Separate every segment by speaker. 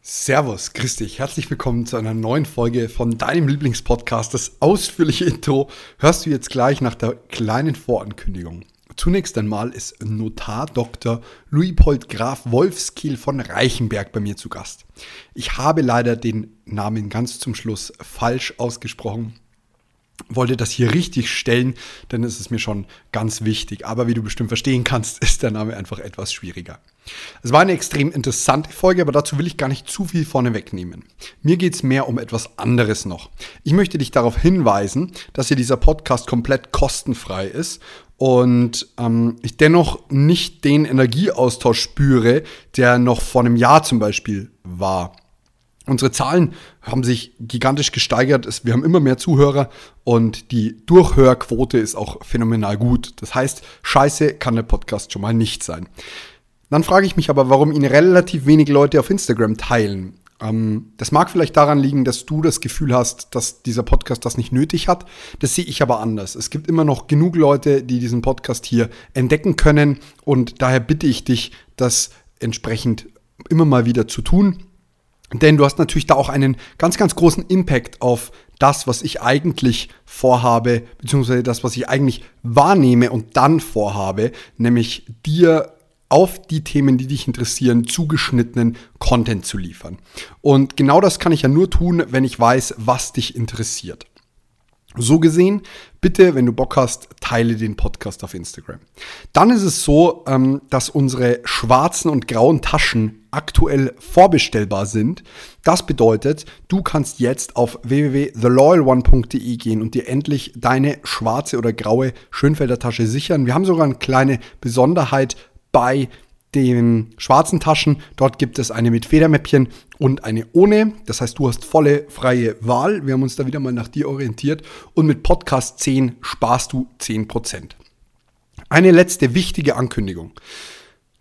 Speaker 1: Servus, grüß dich. Herzlich willkommen zu einer neuen Folge von deinem Lieblingspodcast. Das ausführliche Intro hörst du jetzt gleich nach der kleinen Vorankündigung. Zunächst einmal ist Notar Dr. Louis-Pold Graf Wolfskiel von Reichenberg bei mir zu Gast. Ich habe leider den Namen ganz zum Schluss falsch ausgesprochen wollte das hier richtig stellen, denn es ist mir schon ganz wichtig. Aber wie du bestimmt verstehen kannst, ist der Name einfach etwas schwieriger. Es war eine extrem interessante Folge, aber dazu will ich gar nicht zu viel vorne wegnehmen. Mir geht es mehr um etwas anderes noch. Ich möchte dich darauf hinweisen, dass hier dieser Podcast komplett kostenfrei ist und ähm, ich dennoch nicht den Energieaustausch spüre, der noch vor einem Jahr zum Beispiel war. Unsere Zahlen haben sich gigantisch gesteigert. Wir haben immer mehr Zuhörer und die Durchhörquote ist auch phänomenal gut. Das heißt, scheiße kann der Podcast schon mal nicht sein. Dann frage ich mich aber, warum ihn relativ wenig Leute auf Instagram teilen. Ähm, das mag vielleicht daran liegen, dass du das Gefühl hast, dass dieser Podcast das nicht nötig hat. Das sehe ich aber anders. Es gibt immer noch genug Leute, die diesen Podcast hier entdecken können und daher bitte ich dich, das entsprechend immer mal wieder zu tun. Denn du hast natürlich da auch einen ganz, ganz großen Impact auf das, was ich eigentlich vorhabe, beziehungsweise das, was ich eigentlich wahrnehme und dann vorhabe, nämlich dir auf die Themen, die dich interessieren, zugeschnittenen Content zu liefern. Und genau das kann ich ja nur tun, wenn ich weiß, was dich interessiert. So gesehen, bitte, wenn du Bock hast, teile den Podcast auf Instagram. Dann ist es so, ähm, dass unsere schwarzen und grauen Taschen aktuell vorbestellbar sind. Das bedeutet, du kannst jetzt auf www.theloyalone.de gehen und dir endlich deine schwarze oder graue Schönfelder Tasche sichern. Wir haben sogar eine kleine Besonderheit bei den schwarzen Taschen. Dort gibt es eine mit Federmäppchen und eine ohne. Das heißt, du hast volle freie Wahl. Wir haben uns da wieder mal nach dir orientiert. Und mit Podcast 10 sparst du 10%. Eine letzte wichtige Ankündigung.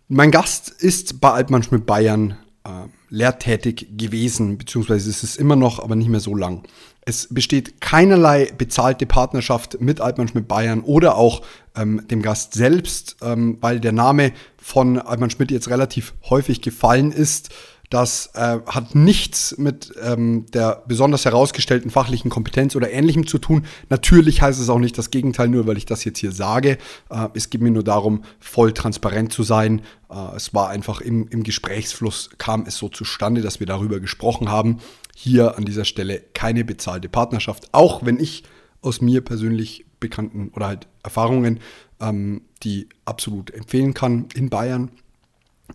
Speaker 1: Mein Gast ist bei Altmann Schmidt Bayern äh, lehrtätig gewesen, beziehungsweise ist es immer noch, aber nicht mehr so lang. Es besteht keinerlei bezahlte Partnerschaft mit Altmann Schmidt Bayern oder auch ähm, dem Gast selbst, ähm, weil der Name von Altmann Schmidt jetzt relativ häufig gefallen ist. Das äh, hat nichts mit ähm, der besonders herausgestellten fachlichen Kompetenz oder ähnlichem zu tun. Natürlich heißt es auch nicht das Gegenteil, nur weil ich das jetzt hier sage. Äh, es geht mir nur darum, voll transparent zu sein. Äh, es war einfach im, im Gesprächsfluss kam es so zustande, dass wir darüber gesprochen haben. Hier an dieser Stelle keine bezahlte Partnerschaft, auch wenn ich aus mir persönlich bekannten oder halt Erfahrungen, ähm, die absolut empfehlen kann in Bayern.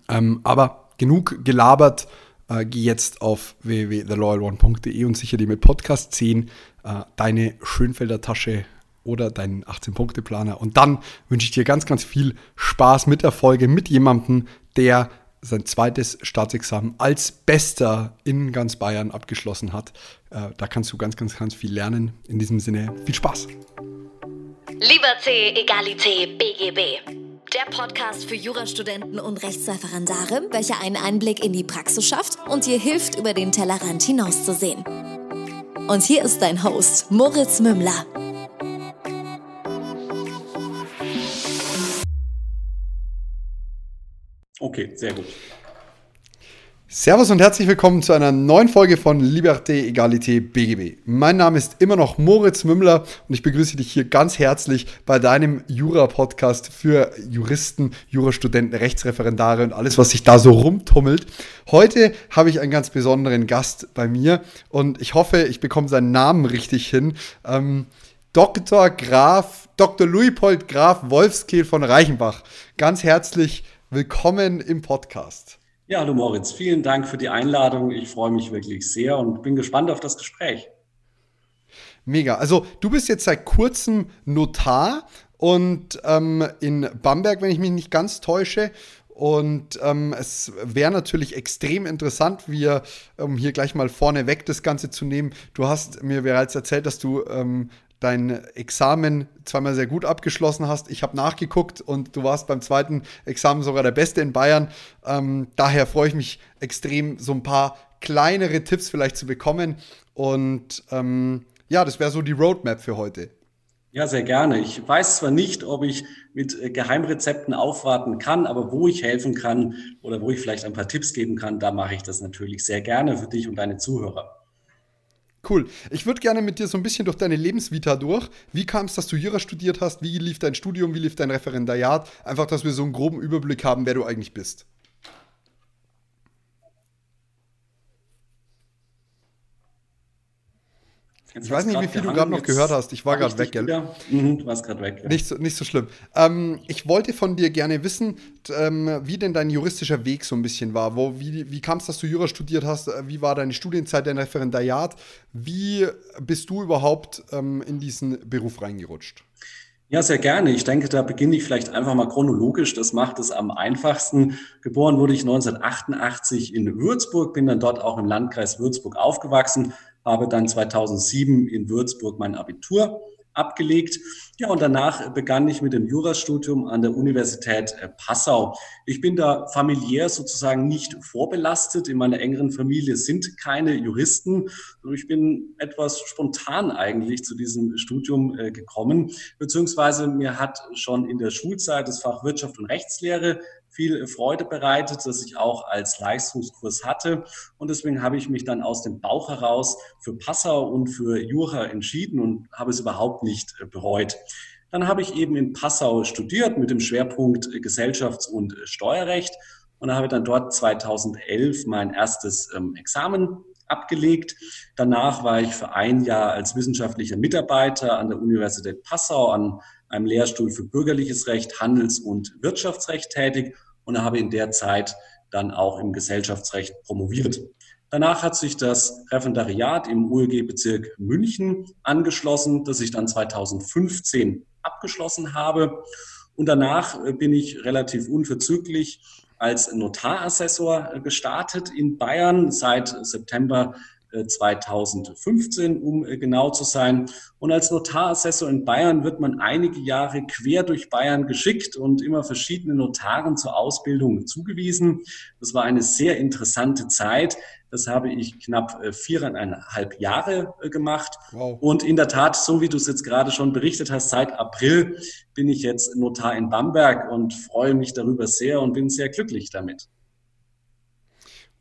Speaker 1: Ähm, aber genug gelabert. Äh, geh jetzt auf www.theloyalone.de und sichere dir mit Podcast 10 äh, deine Schönfelder Tasche oder deinen 18-Punkte-Planer. Und dann wünsche ich dir ganz, ganz viel Spaß mit der Folge mit jemandem, der sein zweites Staatsexamen als Bester in ganz Bayern abgeschlossen hat. Äh, da kannst du ganz, ganz, ganz viel lernen. In diesem Sinne, viel Spaß.
Speaker 2: Lieber C, Egalité, BGB. Der Podcast für Jurastudenten und Rechtsreferendare, welcher einen Einblick in die Praxis schafft und dir hilft, über den Tellerrand hinauszusehen. Und hier ist dein Host, Moritz Mümmler.
Speaker 1: Okay, sehr gut. Servus und herzlich willkommen zu einer neuen Folge von Liberté, Egalité, BGB. Mein Name ist immer noch Moritz Mümmler und ich begrüße dich hier ganz herzlich bei deinem Jura-Podcast für Juristen, Jurastudenten, Rechtsreferendare und alles, was sich da so rumtummelt. Heute habe ich einen ganz besonderen Gast bei mir und ich hoffe, ich bekomme seinen Namen richtig hin. Ähm, Dr. Graf, Dr. Louis-Pold Graf Wolfskehl von Reichenbach. Ganz herzlich willkommen im Podcast.
Speaker 3: Ja, hallo Moritz, vielen Dank für die Einladung. Ich freue mich wirklich sehr und bin gespannt auf das Gespräch.
Speaker 1: Mega. Also du bist jetzt seit kurzem Notar und ähm, in Bamberg, wenn ich mich nicht ganz täusche. Und ähm, es wäre natürlich extrem interessant, wir, um hier gleich mal vorneweg das Ganze zu nehmen. Du hast mir bereits erzählt, dass du ähm, dein Examen zweimal sehr gut abgeschlossen hast. Ich habe nachgeguckt und du warst beim zweiten Examen sogar der Beste in Bayern. Ähm, daher freue ich mich extrem, so ein paar kleinere Tipps vielleicht zu bekommen. Und ähm, ja, das wäre so die Roadmap für heute.
Speaker 3: Ja, sehr gerne. Ich weiß zwar nicht, ob ich mit äh, Geheimrezepten aufwarten kann, aber wo ich helfen kann oder wo ich vielleicht ein paar Tipps geben kann, da mache ich das natürlich sehr gerne für dich und deine Zuhörer.
Speaker 1: Cool. Ich würde gerne mit dir so ein bisschen durch deine Lebensvita durch. Wie kam es, dass du Jura studiert hast? Wie lief dein Studium? Wie lief dein Referendariat? Einfach, dass wir so einen groben Überblick haben, wer du eigentlich bist.
Speaker 3: Jetzt ich weiß nicht, wie viel du gerade noch gehört hast. Ich war gerade weg, gell?
Speaker 1: Mhm, du warst gerade weg. Ja. Nicht, so, nicht so schlimm. Ähm, ich wollte von dir gerne wissen, ähm, wie denn dein juristischer Weg so ein bisschen war. Wo, wie wie kam es, dass du Jura studiert hast? Äh, wie war deine Studienzeit, dein Referendariat? Wie bist du überhaupt ähm, in diesen Beruf reingerutscht?
Speaker 3: Ja, sehr gerne. Ich denke, da beginne ich vielleicht einfach mal chronologisch. Das macht es am einfachsten. Geboren wurde ich 1988 in Würzburg, bin dann dort auch im Landkreis Würzburg aufgewachsen, habe dann 2007 in Würzburg mein Abitur abgelegt. Ja, und danach begann ich mit dem Jurastudium an der Universität äh, Passau. Ich bin da familiär sozusagen nicht vorbelastet. In meiner engeren Familie sind keine Juristen. Ich bin etwas spontan eigentlich zu diesem Studium äh, gekommen, beziehungsweise mir hat schon in der Schulzeit das Fach Wirtschaft und Rechtslehre viel Freude bereitet, dass ich auch als Leistungskurs hatte. Und deswegen habe ich mich dann aus dem Bauch heraus für Passau und für Jura entschieden und habe es überhaupt nicht äh, bereut. Dann habe ich eben in Passau studiert mit dem Schwerpunkt Gesellschafts- und Steuerrecht und habe dann dort 2011 mein erstes ähm, Examen abgelegt. Danach war ich für ein Jahr als wissenschaftlicher Mitarbeiter an der Universität Passau an einem Lehrstuhl für bürgerliches Recht, Handels- und Wirtschaftsrecht tätig und habe in der Zeit dann auch im Gesellschaftsrecht promoviert. Danach hat sich das Referendariat im ULG-Bezirk München angeschlossen, das ich dann 2015 abgeschlossen habe. Und danach bin ich relativ unverzüglich als Notarassessor gestartet in Bayern seit September 2015, um äh, genau zu sein. Und als Notarassessor in Bayern wird man einige Jahre quer durch Bayern geschickt und immer verschiedene Notaren zur Ausbildung zugewiesen. Das war eine sehr interessante Zeit. Das habe ich knapp äh, viereinhalb Jahre äh, gemacht. Wow. Und in der Tat, so wie du es jetzt gerade schon berichtet hast, seit April bin ich jetzt Notar in Bamberg und freue mich darüber sehr und bin sehr glücklich damit.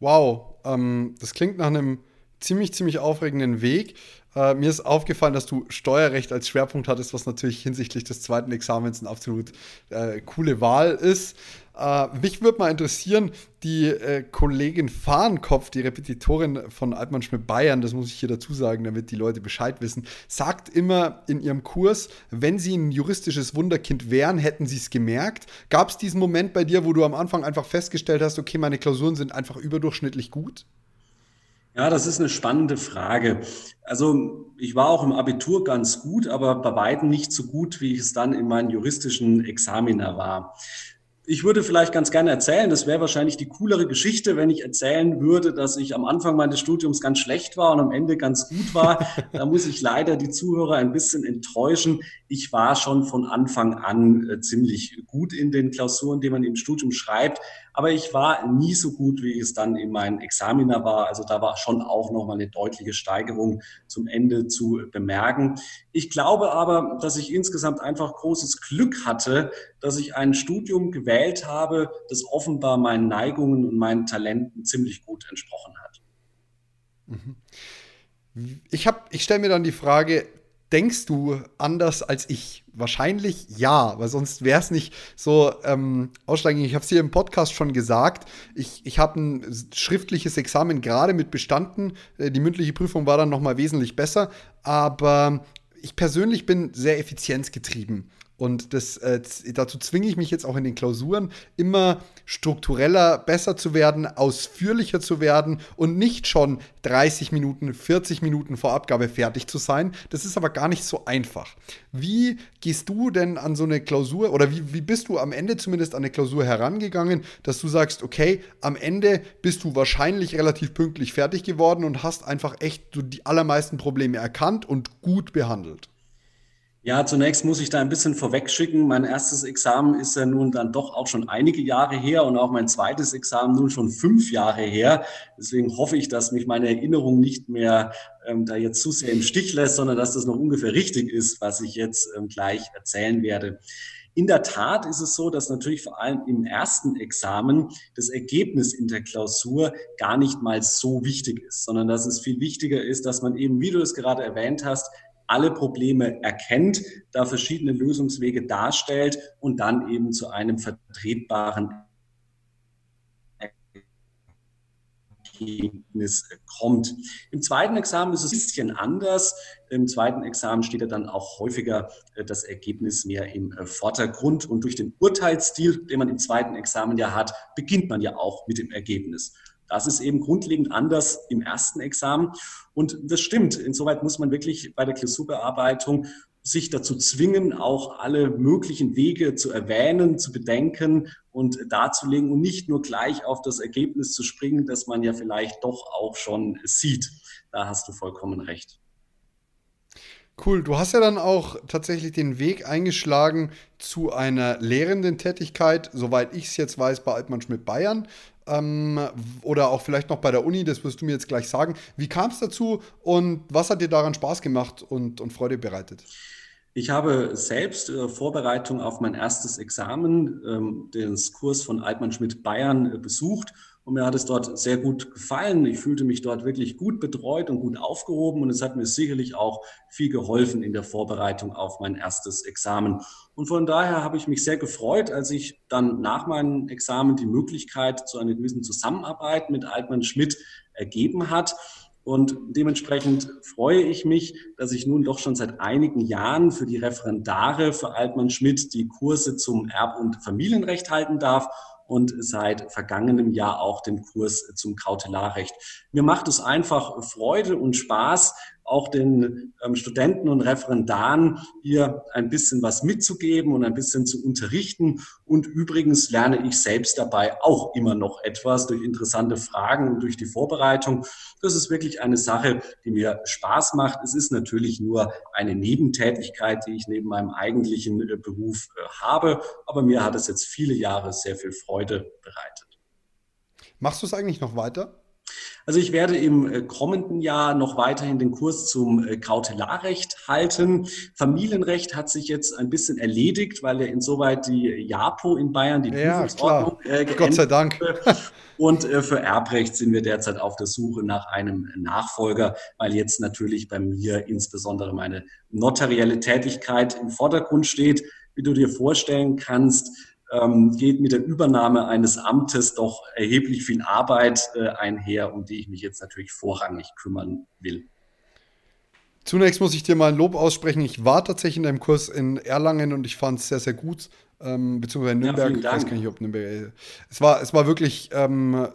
Speaker 1: Wow, ähm, das klingt nach einem ziemlich, ziemlich aufregenden Weg. Äh, mir ist aufgefallen, dass du Steuerrecht als Schwerpunkt hattest, was natürlich hinsichtlich des zweiten Examens eine absolut äh, coole Wahl ist. Äh, mich würde mal interessieren, die äh, Kollegin Fahrenkopf, die Repetitorin von Altmann Schmidt Bayern, das muss ich hier dazu sagen, damit die Leute Bescheid wissen, sagt immer in ihrem Kurs, wenn sie ein juristisches Wunderkind wären, hätten sie es gemerkt. Gab es diesen Moment bei dir, wo du am Anfang einfach festgestellt hast, okay, meine Klausuren sind einfach überdurchschnittlich gut?
Speaker 3: Ja, das ist eine spannende Frage. Also ich war auch im Abitur ganz gut, aber bei weitem nicht so gut, wie ich es dann in meinen juristischen Examina war. Ich würde vielleicht ganz gerne erzählen, das wäre wahrscheinlich die coolere Geschichte, wenn ich erzählen würde, dass ich am Anfang meines Studiums ganz schlecht war und am Ende ganz gut war. Da muss ich leider die Zuhörer ein bisschen enttäuschen. Ich war schon von Anfang an äh, ziemlich gut in den Klausuren, die man im Studium schreibt. Aber ich war nie so gut, wie es dann in meinen Examiner war. Also da war schon auch nochmal eine deutliche Steigerung zum Ende zu bemerken. Ich glaube aber, dass ich insgesamt einfach großes Glück hatte, dass ich ein Studium gewählt habe, das offenbar meinen Neigungen und meinen Talenten ziemlich gut entsprochen hat.
Speaker 1: Mhm. Ich, ich stelle mir dann die Frage, denkst du anders als ich? Wahrscheinlich ja, weil sonst wäre es nicht so ähm, ausschlaggebend. Ich habe es hier im Podcast schon gesagt. Ich, ich habe ein schriftliches Examen gerade mit bestanden. Äh, die mündliche Prüfung war dann noch mal wesentlich besser. Aber ich persönlich bin sehr effizienzgetrieben. Und das, äh, dazu zwinge ich mich jetzt auch in den Klausuren, immer struktureller besser zu werden, ausführlicher zu werden und nicht schon 30 Minuten, 40 Minuten vor Abgabe fertig zu sein. Das ist aber gar nicht so einfach. Wie gehst du denn an so eine Klausur oder wie, wie bist du am Ende zumindest an eine Klausur herangegangen, dass du sagst, okay, am Ende bist du wahrscheinlich relativ pünktlich fertig geworden und hast einfach echt so die allermeisten Probleme erkannt und gut behandelt?
Speaker 3: Ja, zunächst muss ich da ein bisschen vorwegschicken. Mein erstes Examen ist ja nun dann doch auch schon einige Jahre her und auch mein zweites Examen nun schon fünf Jahre her. Deswegen hoffe ich, dass mich meine Erinnerung nicht mehr ähm, da jetzt zu sehr im Stich lässt, sondern dass das noch ungefähr richtig ist, was ich jetzt ähm, gleich erzählen werde. In der Tat ist es so, dass natürlich vor allem im ersten Examen das Ergebnis in der Klausur gar nicht mal so wichtig ist, sondern dass es viel wichtiger ist, dass man eben, wie du es gerade erwähnt hast, alle Probleme erkennt, da verschiedene Lösungswege darstellt und dann eben zu einem vertretbaren Ergebnis kommt. Im zweiten Examen ist es ein bisschen anders. Im zweiten Examen steht ja dann auch häufiger äh, das Ergebnis mehr im äh, Vordergrund. Und durch den Urteilsstil, den man im zweiten Examen ja hat, beginnt man ja auch mit dem Ergebnis. Das ist eben grundlegend anders im ersten Examen. Und das stimmt. Insoweit muss man wirklich bei der Klausurbearbeitung sich dazu zwingen, auch alle möglichen Wege zu erwähnen, zu bedenken und darzulegen und nicht nur gleich auf das Ergebnis zu springen, das man ja vielleicht doch auch schon sieht. Da hast du vollkommen recht.
Speaker 1: Cool, du hast ja dann auch tatsächlich den Weg eingeschlagen zu einer lehrenden Tätigkeit, soweit ich es jetzt weiß, bei Altmann Schmidt Bayern ähm, oder auch vielleicht noch bei der Uni, das wirst du mir jetzt gleich sagen. Wie kam es dazu und was hat dir daran Spaß gemacht und, und Freude bereitet?
Speaker 3: Ich habe selbst äh, Vorbereitung auf mein erstes Examen, ähm, den Kurs von Altmann Schmidt Bayern, äh, besucht und mir hat es dort sehr gut gefallen. Ich fühlte mich dort wirklich gut betreut und gut aufgehoben. Und es hat mir sicherlich auch viel geholfen in der Vorbereitung auf mein erstes Examen. Und von daher habe ich mich sehr gefreut, als ich dann nach meinem Examen die Möglichkeit zu einer gewissen Zusammenarbeit mit Altmann Schmidt ergeben hat. Und dementsprechend freue ich mich, dass ich nun doch schon seit einigen Jahren für die Referendare für Altmann Schmidt die Kurse zum Erb- und Familienrecht halten darf und seit vergangenem Jahr auch den Kurs zum Kautelarrecht. Mir macht es einfach Freude und Spaß, auch den ähm, Studenten und Referendaren hier ein bisschen was mitzugeben und ein bisschen zu unterrichten. Und übrigens lerne ich selbst dabei auch immer noch etwas durch interessante Fragen und durch die Vorbereitung. Das ist wirklich eine Sache, die mir Spaß macht. Es ist natürlich nur eine Nebentätigkeit, die ich neben meinem eigentlichen äh, Beruf äh, habe. Aber mir hat es jetzt viele Jahre sehr viel Freude bereitet.
Speaker 1: Machst du es eigentlich noch weiter?
Speaker 3: Also ich werde im äh, kommenden Jahr noch weiterhin den Kurs zum äh, Kautelarrecht halten. Familienrecht hat sich jetzt ein bisschen erledigt, weil ja insoweit die JAPO in Bayern, die
Speaker 1: ja, Prüfungsordnung, äh, Gott sei Dank.
Speaker 3: Und äh, für Erbrecht sind wir derzeit auf der Suche nach einem Nachfolger, weil jetzt natürlich bei mir insbesondere meine notarielle Tätigkeit im Vordergrund steht. Wie du dir vorstellen kannst, ähm, geht mit der Übernahme eines Amtes doch erheblich viel Arbeit äh, einher, um die ich mich jetzt natürlich vorrangig kümmern will.
Speaker 1: Zunächst muss ich dir mal ein Lob aussprechen. Ich war tatsächlich in deinem Kurs in Erlangen und ich fand es sehr, sehr gut. Ähm, beziehungsweise in Nürnberg. Ja, ich weiß gar nicht, ob Nürnberg. Es war, es war wirklich ähm,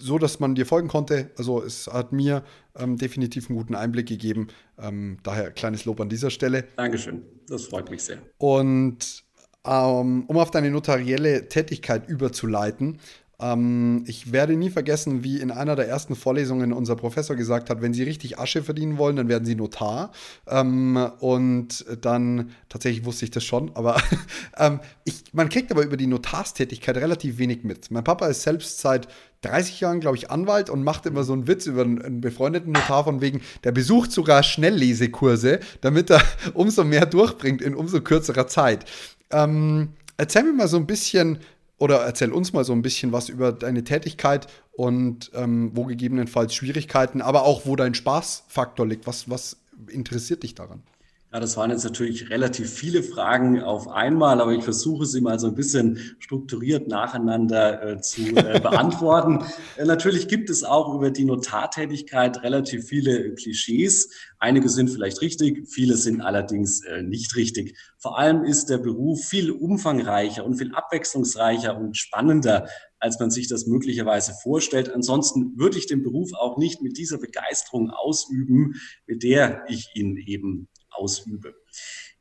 Speaker 1: so, dass man dir folgen konnte. Also es hat mir ähm, definitiv einen guten Einblick gegeben. Ähm, daher kleines Lob an dieser Stelle.
Speaker 3: Dankeschön. Das freut mich sehr.
Speaker 1: Und um auf deine notarielle Tätigkeit überzuleiten. Ähm, ich werde nie vergessen, wie in einer der ersten Vorlesungen unser Professor gesagt hat, wenn Sie richtig Asche verdienen wollen, dann werden Sie Notar. Ähm, und dann, tatsächlich wusste ich das schon, aber ich, man kriegt aber über die Notarstätigkeit relativ wenig mit. Mein Papa ist selbst seit 30 Jahren, glaube ich, Anwalt und macht immer so einen Witz über einen befreundeten Notar von wegen, der besucht sogar Schnelllesekurse, damit er umso mehr durchbringt in umso kürzerer Zeit. Ähm, erzähl mir mal so ein bisschen oder erzähl uns mal so ein bisschen was über deine Tätigkeit und ähm, wo gegebenenfalls Schwierigkeiten, aber auch wo dein Spaßfaktor liegt. Was, was interessiert dich daran?
Speaker 3: Ja, das waren jetzt natürlich relativ viele Fragen auf einmal, aber ich versuche sie mal so ein bisschen strukturiert nacheinander äh, zu äh, beantworten. äh, natürlich gibt es auch über die Notartätigkeit relativ viele Klischees. Einige sind vielleicht richtig, viele sind allerdings äh, nicht richtig. Vor allem ist der Beruf viel umfangreicher und viel abwechslungsreicher und spannender als man sich das möglicherweise vorstellt. Ansonsten würde ich den Beruf auch nicht mit dieser Begeisterung ausüben, mit der ich ihn eben ausübe.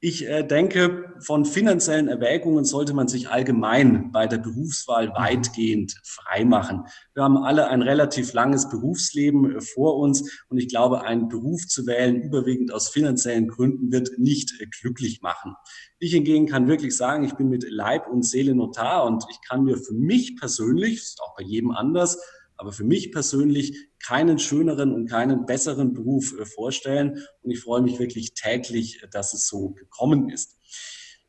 Speaker 3: Ich äh, denke, von finanziellen Erwägungen sollte man sich allgemein bei der Berufswahl weitgehend freimachen. Wir haben alle ein relativ langes Berufsleben äh, vor uns und ich glaube, einen Beruf zu wählen, überwiegend aus finanziellen Gründen, wird nicht äh, glücklich machen. Ich hingegen kann wirklich sagen, ich bin mit Leib und Seele Notar und ich kann mir für mich persönlich, ist auch bei jedem anders, aber für mich persönlich keinen schöneren und keinen besseren Beruf äh, vorstellen. Und ich freue mich wirklich täglich, dass es so gekommen ist.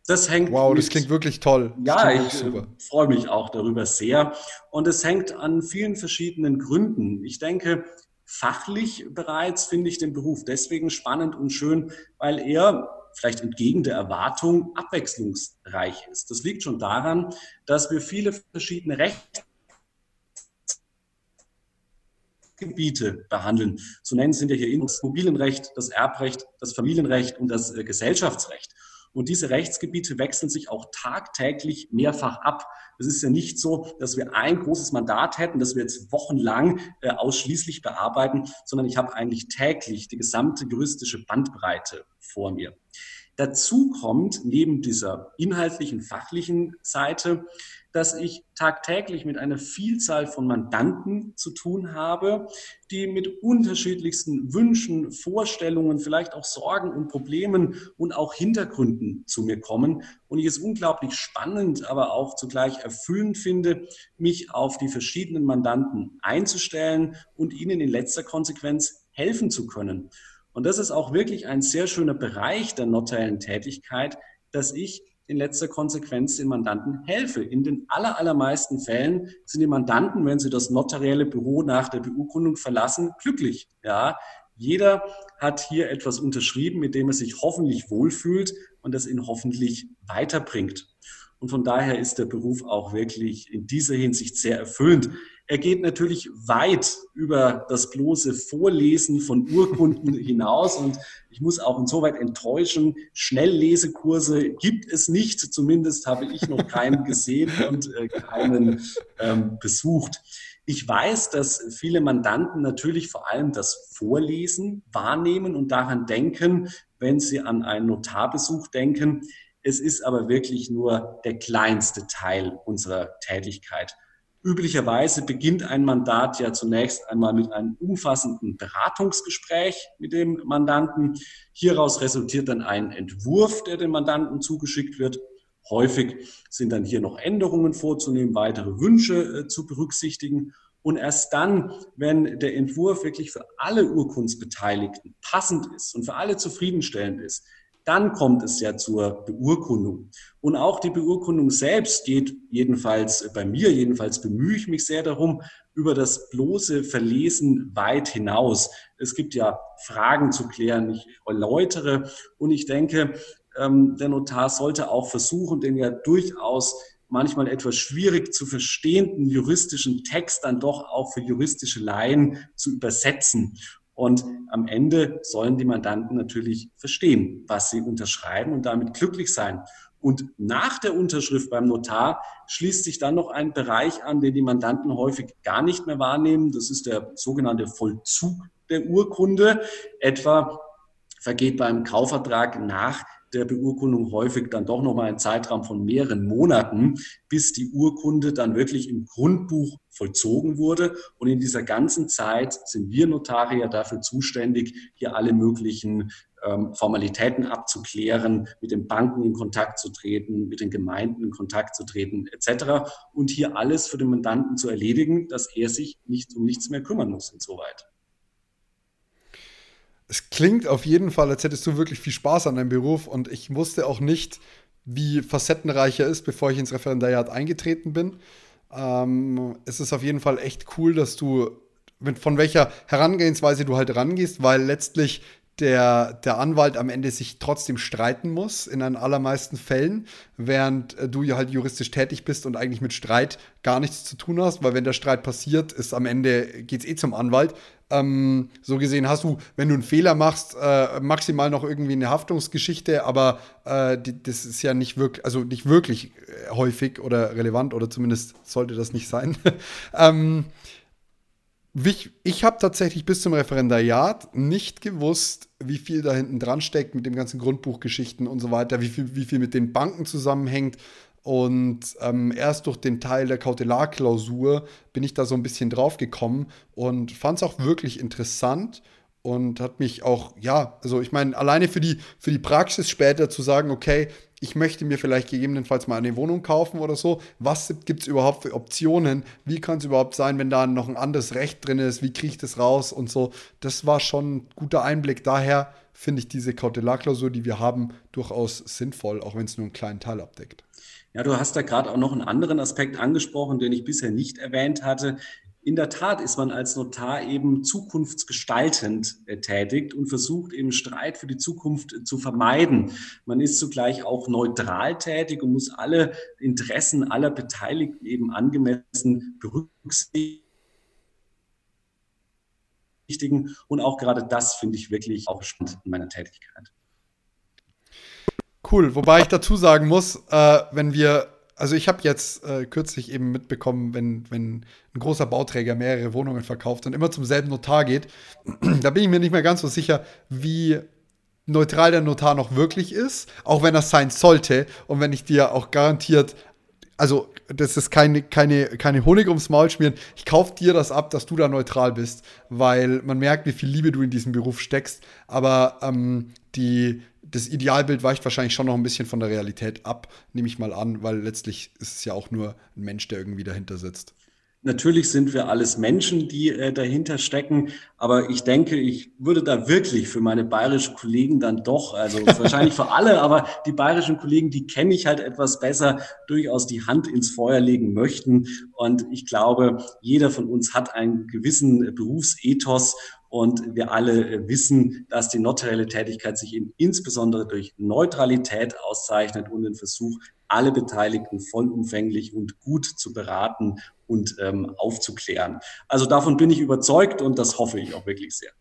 Speaker 1: Das hängt. Wow, das klingt wirklich toll.
Speaker 3: Ja, ich äh, freue mich auch darüber sehr. Und es hängt an vielen verschiedenen Gründen. Ich denke, fachlich bereits finde ich den Beruf deswegen spannend und schön, weil er vielleicht entgegen der Erwartung abwechslungsreich ist. Das liegt schon daran, dass wir viele verschiedene Rechte Gebiete behandeln. Zu nennen sind ja hier das Immobilienrecht, das Erbrecht, das Familienrecht und das äh, Gesellschaftsrecht. Und diese Rechtsgebiete wechseln sich auch tagtäglich mehrfach ab. Es ist ja nicht so, dass wir ein großes Mandat hätten, das wir jetzt wochenlang äh, ausschließlich bearbeiten, sondern ich habe eigentlich täglich die gesamte juristische Bandbreite vor mir. Dazu kommt neben dieser inhaltlichen, fachlichen Seite dass ich tagtäglich mit einer Vielzahl von Mandanten zu tun habe, die mit unterschiedlichsten Wünschen, Vorstellungen, vielleicht auch Sorgen und Problemen und auch Hintergründen zu mir kommen. Und ich es unglaublich spannend, aber auch zugleich erfüllend finde, mich auf die verschiedenen Mandanten einzustellen und ihnen in letzter Konsequenz helfen zu können. Und das ist auch wirklich ein sehr schöner Bereich der notariellen Tätigkeit, dass ich in letzter Konsequenz den Mandanten helfe. In den aller, allermeisten Fällen sind die Mandanten, wenn sie das notarielle Büro nach der Beurkundung verlassen, glücklich. Ja, jeder hat hier etwas unterschrieben, mit dem er sich hoffentlich wohlfühlt und das ihn hoffentlich weiterbringt. Und von daher ist der Beruf auch wirklich in dieser Hinsicht sehr erfüllend. Er geht natürlich weit über das bloße Vorlesen von Urkunden hinaus und ich muss auch insoweit enttäuschen, Schnelllesekurse gibt es nicht, zumindest habe ich noch keinen gesehen und äh, keinen ähm, besucht. Ich weiß, dass viele Mandanten natürlich vor allem das Vorlesen wahrnehmen und daran denken, wenn sie an einen Notarbesuch denken. Es ist aber wirklich nur der kleinste Teil unserer Tätigkeit. Üblicherweise beginnt ein Mandat ja zunächst einmal mit einem umfassenden Beratungsgespräch mit dem Mandanten. Hieraus resultiert dann ein Entwurf, der dem Mandanten zugeschickt wird. Häufig sind dann hier noch Änderungen vorzunehmen, weitere Wünsche äh, zu berücksichtigen. Und erst dann, wenn der Entwurf wirklich für alle Urkundsbeteiligten passend ist und für alle zufriedenstellend ist, dann kommt es ja zur Beurkundung. Und auch die Beurkundung selbst geht jedenfalls bei mir, jedenfalls bemühe ich mich sehr darum, über das bloße Verlesen weit hinaus. Es gibt ja Fragen zu klären, ich erläutere und ich denke, ähm, der Notar sollte auch versuchen, den ja durchaus manchmal etwas schwierig zu verstehenden juristischen Text dann doch auch für juristische Laien zu übersetzen. Und am Ende sollen die Mandanten natürlich verstehen, was sie unterschreiben und damit glücklich sein. Und nach der Unterschrift beim Notar schließt sich dann noch ein Bereich an, den die Mandanten häufig gar nicht mehr wahrnehmen. Das ist der sogenannte Vollzug der Urkunde. Etwa vergeht beim Kaufvertrag nach der Beurkundung häufig dann doch nochmal ein Zeitraum von mehreren Monaten, bis die Urkunde dann wirklich im Grundbuch vollzogen wurde. Und in dieser ganzen Zeit sind wir Notarier dafür zuständig, hier alle möglichen ähm, Formalitäten abzuklären, mit den Banken in Kontakt zu treten, mit den Gemeinden in Kontakt zu treten, etc. Und hier alles für den Mandanten zu erledigen, dass er sich nicht um nichts mehr kümmern muss insoweit.
Speaker 1: Es klingt auf jeden Fall, als hättest du wirklich viel Spaß an deinem Beruf und ich wusste auch nicht, wie facettenreich er ist, bevor ich ins Referendariat eingetreten bin. Ähm, es ist auf jeden Fall echt cool, dass du von welcher Herangehensweise du halt rangehst, weil letztlich der, der Anwalt am Ende sich trotzdem streiten muss, in den allermeisten Fällen, während äh, du ja halt juristisch tätig bist und eigentlich mit Streit gar nichts zu tun hast, weil wenn der Streit passiert, ist am Ende, geht es eh zum Anwalt. Ähm, so gesehen hast du, wenn du einen Fehler machst, äh, maximal noch irgendwie eine Haftungsgeschichte, aber äh, die, das ist ja nicht wirklich, also nicht wirklich äh, häufig oder relevant oder zumindest sollte das nicht sein. ähm, ich, ich habe tatsächlich bis zum Referendariat nicht gewusst, wie viel da hinten dran steckt mit dem ganzen Grundbuchgeschichten und so weiter, wie viel, wie viel mit den Banken zusammenhängt. Und ähm, erst durch den Teil der Kautelarklausur bin ich da so ein bisschen drauf gekommen und fand es auch wirklich interessant und hat mich auch, ja, also ich meine, alleine für die, für die Praxis später zu sagen, okay, ich möchte mir vielleicht gegebenenfalls mal eine Wohnung kaufen oder so. Was gibt es überhaupt für Optionen? Wie kann es überhaupt sein, wenn da noch ein anderes Recht drin ist? Wie kriege ich das raus und so? Das war schon ein guter Einblick. Daher finde ich diese Kautelarklausur, die wir haben, durchaus sinnvoll, auch wenn es nur einen kleinen Teil abdeckt.
Speaker 3: Ja, du hast da gerade auch noch einen anderen Aspekt angesprochen, den ich bisher nicht erwähnt hatte. In der Tat ist man als Notar eben zukunftsgestaltend äh, tätig und versucht eben Streit für die Zukunft äh, zu vermeiden. Man ist zugleich auch neutral tätig und muss alle Interessen aller Beteiligten eben angemessen berücksichtigen. Und auch gerade das finde ich wirklich auch spannend in meiner Tätigkeit.
Speaker 1: Cool, wobei ich dazu sagen muss, äh, wenn wir also ich habe jetzt äh, kürzlich eben mitbekommen, wenn, wenn ein großer Bauträger mehrere Wohnungen verkauft und immer zum selben Notar geht, da bin ich mir nicht mehr ganz so sicher, wie neutral der Notar noch wirklich ist, auch wenn das sein sollte und wenn ich dir auch garantiert, also das ist keine, keine, keine Honig ums Maul schmieren, ich kaufe dir das ab, dass du da neutral bist, weil man merkt, wie viel Liebe du in diesen Beruf steckst, aber ähm, die, das Idealbild weicht wahrscheinlich schon noch ein bisschen von der Realität ab, nehme ich mal an, weil letztlich ist es ja auch nur ein Mensch, der irgendwie dahinter sitzt.
Speaker 3: Natürlich sind wir alles Menschen, die äh, dahinter stecken, aber ich denke, ich würde da wirklich für meine bayerischen Kollegen dann doch, also wahrscheinlich für alle, aber die bayerischen Kollegen, die kenne ich halt etwas besser, durchaus die Hand ins Feuer legen möchten. Und ich glaube, jeder von uns hat einen gewissen Berufsethos und wir alle äh, wissen, dass die notarielle Tätigkeit sich eben insbesondere durch Neutralität auszeichnet und den Versuch, alle Beteiligten vollumfänglich und gut zu beraten und ähm, aufzuklären. Also davon bin ich überzeugt und das hoffe ich auch wirklich sehr.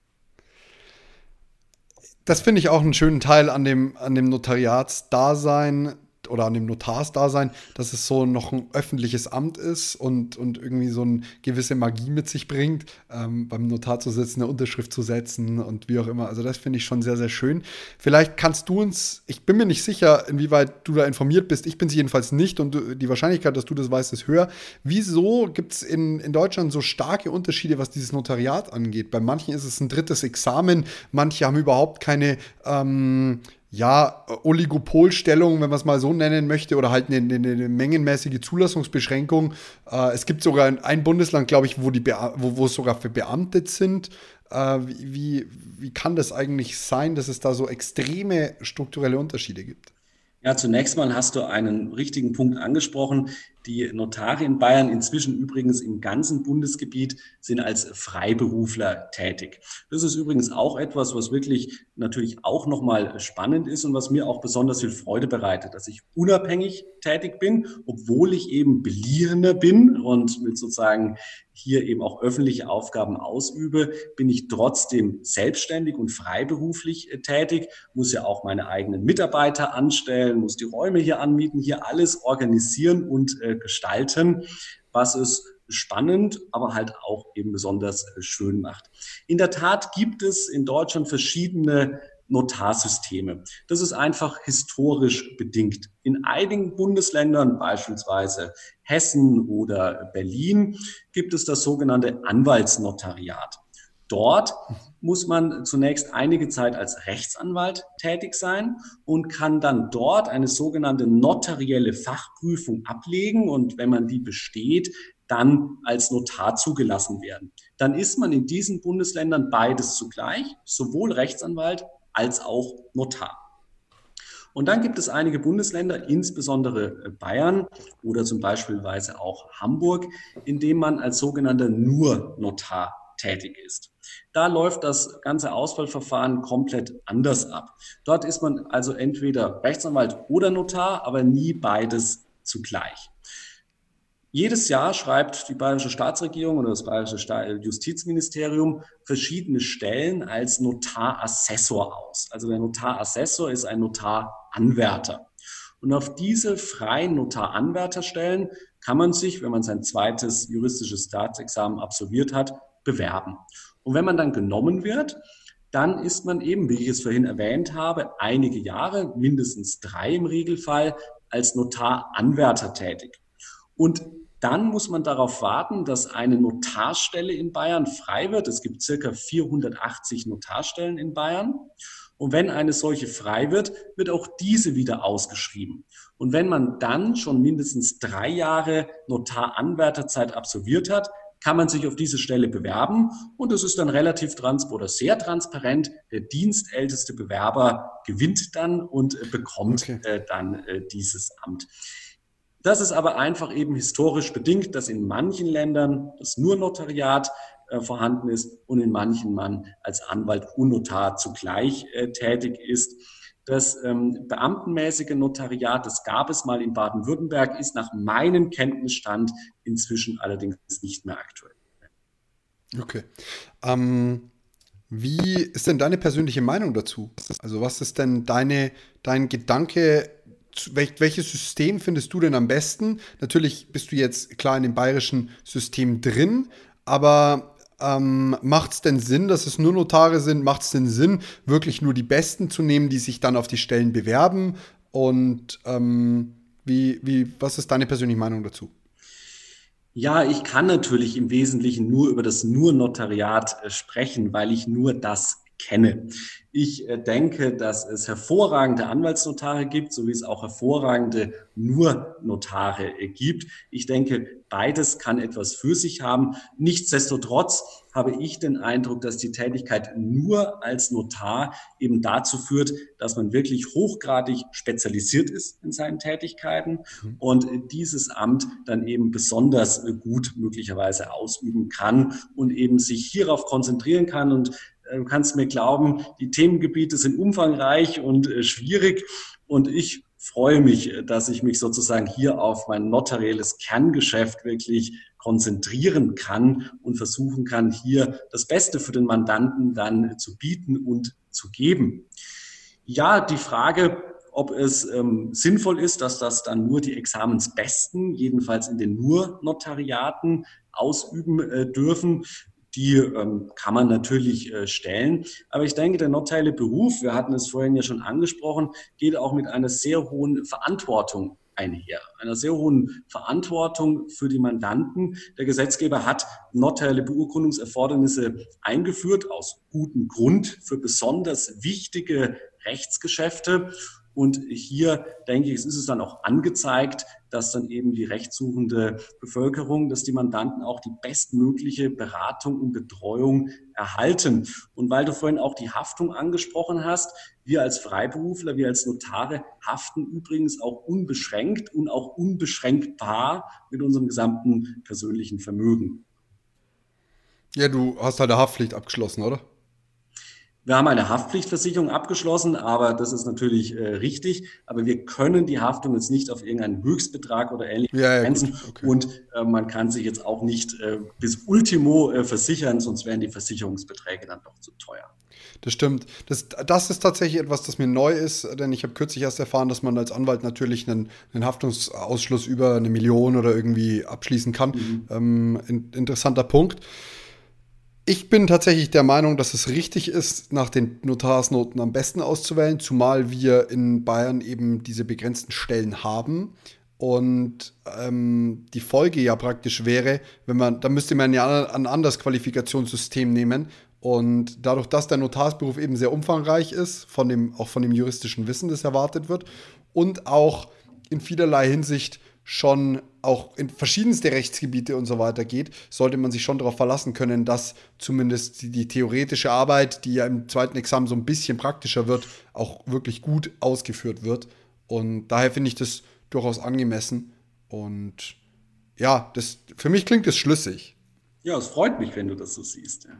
Speaker 1: Das finde ich auch einen schönen Teil an dem, an dem Notariatsdasein, oder an dem Notarsdasein, dass es so noch ein öffentliches Amt ist und, und irgendwie so eine gewisse Magie mit sich bringt, ähm, beim Notar zu sitzen, eine Unterschrift zu setzen und wie auch immer. Also das finde ich schon sehr, sehr schön. Vielleicht kannst du uns, ich bin mir nicht sicher, inwieweit du da informiert bist, ich bin es jedenfalls nicht und die Wahrscheinlichkeit, dass du das weißt, ist höher. Wieso gibt es in, in Deutschland so starke Unterschiede, was dieses Notariat angeht? Bei manchen ist es ein drittes Examen, manche haben überhaupt keine ähm, ja, Oligopolstellung, wenn man es mal so nennen möchte, oder halt eine, eine, eine mengenmäßige Zulassungsbeschränkung. Äh, es gibt sogar ein Bundesland, glaube ich, wo, die wo, wo es sogar für beamtet sind. Äh, wie, wie kann das eigentlich sein, dass es da so extreme strukturelle Unterschiede gibt?
Speaker 3: Ja, zunächst mal hast du einen richtigen Punkt angesprochen. Die Notare in Bayern, inzwischen übrigens im ganzen Bundesgebiet, sind als Freiberufler tätig. Das ist übrigens auch etwas, was wirklich natürlich auch nochmal spannend ist und was mir auch besonders viel Freude bereitet, dass ich unabhängig tätig bin, obwohl ich eben Beliehender bin und mit sozusagen hier eben auch öffentliche Aufgaben ausübe, bin ich trotzdem selbstständig und freiberuflich äh, tätig, muss ja auch meine eigenen Mitarbeiter anstellen, muss die Räume hier anmieten, hier alles organisieren und äh, gestalten, was es spannend, aber halt auch eben besonders äh, schön macht. In der Tat gibt es in Deutschland verschiedene Notarsysteme. Das ist einfach historisch bedingt. In einigen Bundesländern, beispielsweise Hessen oder Berlin, gibt es das sogenannte Anwaltsnotariat. Dort muss man zunächst einige Zeit als Rechtsanwalt tätig sein und kann dann dort eine sogenannte notarielle Fachprüfung ablegen und wenn man die besteht, dann als Notar zugelassen werden. Dann ist man in diesen Bundesländern beides zugleich, sowohl Rechtsanwalt als auch Notar. Und dann gibt es einige Bundesländer, insbesondere Bayern oder zum Beispiel auch Hamburg, in dem man als sogenannter nur Notar tätig ist. Da läuft das ganze Auswahlverfahren komplett anders ab. Dort ist man also entweder Rechtsanwalt oder Notar, aber nie beides zugleich. Jedes Jahr schreibt die bayerische Staatsregierung oder das bayerische Justizministerium verschiedene Stellen als Notarassessor aus. Also der Notarassessor ist ein Notaranwärter. Und auf diese freien Notaranwärterstellen kann man sich, wenn man sein zweites juristisches Staatsexamen absolviert hat, bewerben. Und wenn man dann genommen wird, dann ist man eben, wie ich es vorhin erwähnt habe, einige Jahre, mindestens drei im Regelfall, als Notaranwärter tätig. Und dann muss man darauf warten, dass eine Notarstelle in Bayern frei wird. Es gibt circa 480 Notarstellen in Bayern. Und wenn eine solche frei wird, wird auch diese wieder ausgeschrieben. Und wenn man dann schon mindestens drei Jahre Notaranwärterzeit absolviert hat, kann man sich auf diese Stelle bewerben und es ist dann relativ trans oder sehr transparent. Der dienstälteste Bewerber gewinnt dann und bekommt okay. äh, dann äh, dieses Amt. Das ist aber einfach eben historisch bedingt, dass in manchen Ländern das nur Notariat äh, vorhanden ist und in manchen man als Anwalt und Notar zugleich äh, tätig ist. Das ähm, beamtenmäßige Notariat, das gab es mal in Baden-Württemberg, ist nach meinem Kenntnisstand inzwischen allerdings nicht mehr aktuell.
Speaker 1: Okay. Ähm, wie ist denn deine persönliche Meinung dazu? Also was ist denn deine, dein Gedanke welches System findest du denn am besten? Natürlich bist du jetzt klar in dem bayerischen System drin, aber ähm, macht es denn Sinn, dass es nur Notare sind? Macht es denn Sinn, wirklich nur die Besten zu nehmen, die sich dann auf die Stellen bewerben? Und ähm, wie, wie, was ist deine persönliche Meinung dazu?
Speaker 3: Ja, ich kann natürlich im Wesentlichen nur über das nur Notariat äh, sprechen, weil ich nur das kenne. Ich äh, denke, dass es hervorragende Anwaltsnotare gibt, so wie es auch hervorragende nur Notare gibt. Ich denke, beides kann etwas für sich haben. Nichtsdestotrotz habe ich den Eindruck, dass die Tätigkeit nur als Notar eben dazu führt, dass man wirklich hochgradig spezialisiert ist in seinen Tätigkeiten mhm. und dieses Amt dann eben besonders gut möglicherweise ausüben kann und eben sich hierauf konzentrieren kann und du kannst mir glauben, die Themengebiete sind umfangreich und äh, schwierig. Und ich freue mich, äh, dass ich mich sozusagen hier auf mein notarielles Kerngeschäft wirklich konzentrieren kann und versuchen kann, hier das Beste für den Mandanten dann zu bieten und zu geben. Ja, die Frage, ob es ähm, sinnvoll ist, dass das dann nur die Examensbesten, jedenfalls in den nur Notariaten, ausüben äh, dürfen die ähm, kann man natürlich äh, stellen. Aber ich denke, der notteile Beruf, wir hatten es vorhin ja schon angesprochen, geht auch mit einer sehr hohen Verantwortung einher, einer sehr hohen Verantwortung für die Mandanten. Der Gesetzgeber hat notarielle Beurkundungserfordernisse eingeführt, aus gutem Grund, für besonders wichtige Rechtsgeschäfte. Und hier denke ich, es ist es dann auch angezeigt, dass dann eben die rechtssuchende Bevölkerung, dass die Mandanten auch die bestmögliche Beratung und Betreuung erhalten. Und weil du vorhin auch die Haftung angesprochen hast, wir als Freiberufler, wir als Notare haften übrigens auch unbeschränkt und auch unbeschränkbar mit unserem gesamten persönlichen Vermögen.
Speaker 1: Ja, du hast halt eine Haftpflicht abgeschlossen, oder?
Speaker 3: Wir haben eine Haftpflichtversicherung abgeschlossen, aber das ist natürlich äh, richtig. Aber wir können die Haftung jetzt nicht auf irgendeinen Höchstbetrag oder ähnliches ja, begrenzen. Ja, okay. Und äh, man kann sich jetzt auch nicht äh, bis Ultimo äh, versichern, sonst wären die Versicherungsbeträge dann doch zu teuer.
Speaker 1: Das stimmt. Das, das ist tatsächlich etwas, das mir neu ist, denn ich habe kürzlich erst erfahren, dass man als Anwalt natürlich einen, einen Haftungsausschluss über eine Million oder irgendwie abschließen kann. Mhm. Ähm, in, interessanter Punkt. Ich bin tatsächlich der Meinung, dass es richtig ist, nach den Notarsnoten am besten auszuwählen, zumal wir in Bayern eben diese begrenzten Stellen haben. Und ähm, die Folge ja praktisch wäre, wenn man, da müsste man ja ein anderes Qualifikationssystem nehmen. Und dadurch, dass der Notarsberuf eben sehr umfangreich ist, von dem, auch von dem juristischen Wissen, das erwartet wird, und auch in vielerlei Hinsicht schon auch in verschiedenste Rechtsgebiete und so weiter geht, sollte man sich schon darauf verlassen können, dass zumindest die, die, theoretische Arbeit, die ja im zweiten Examen so ein bisschen praktischer wird, auch wirklich gut ausgeführt wird. Und daher finde ich das durchaus angemessen. Und ja, das, für mich klingt es schlüssig.
Speaker 3: Ja, es freut mich, wenn du das so siehst. Ja.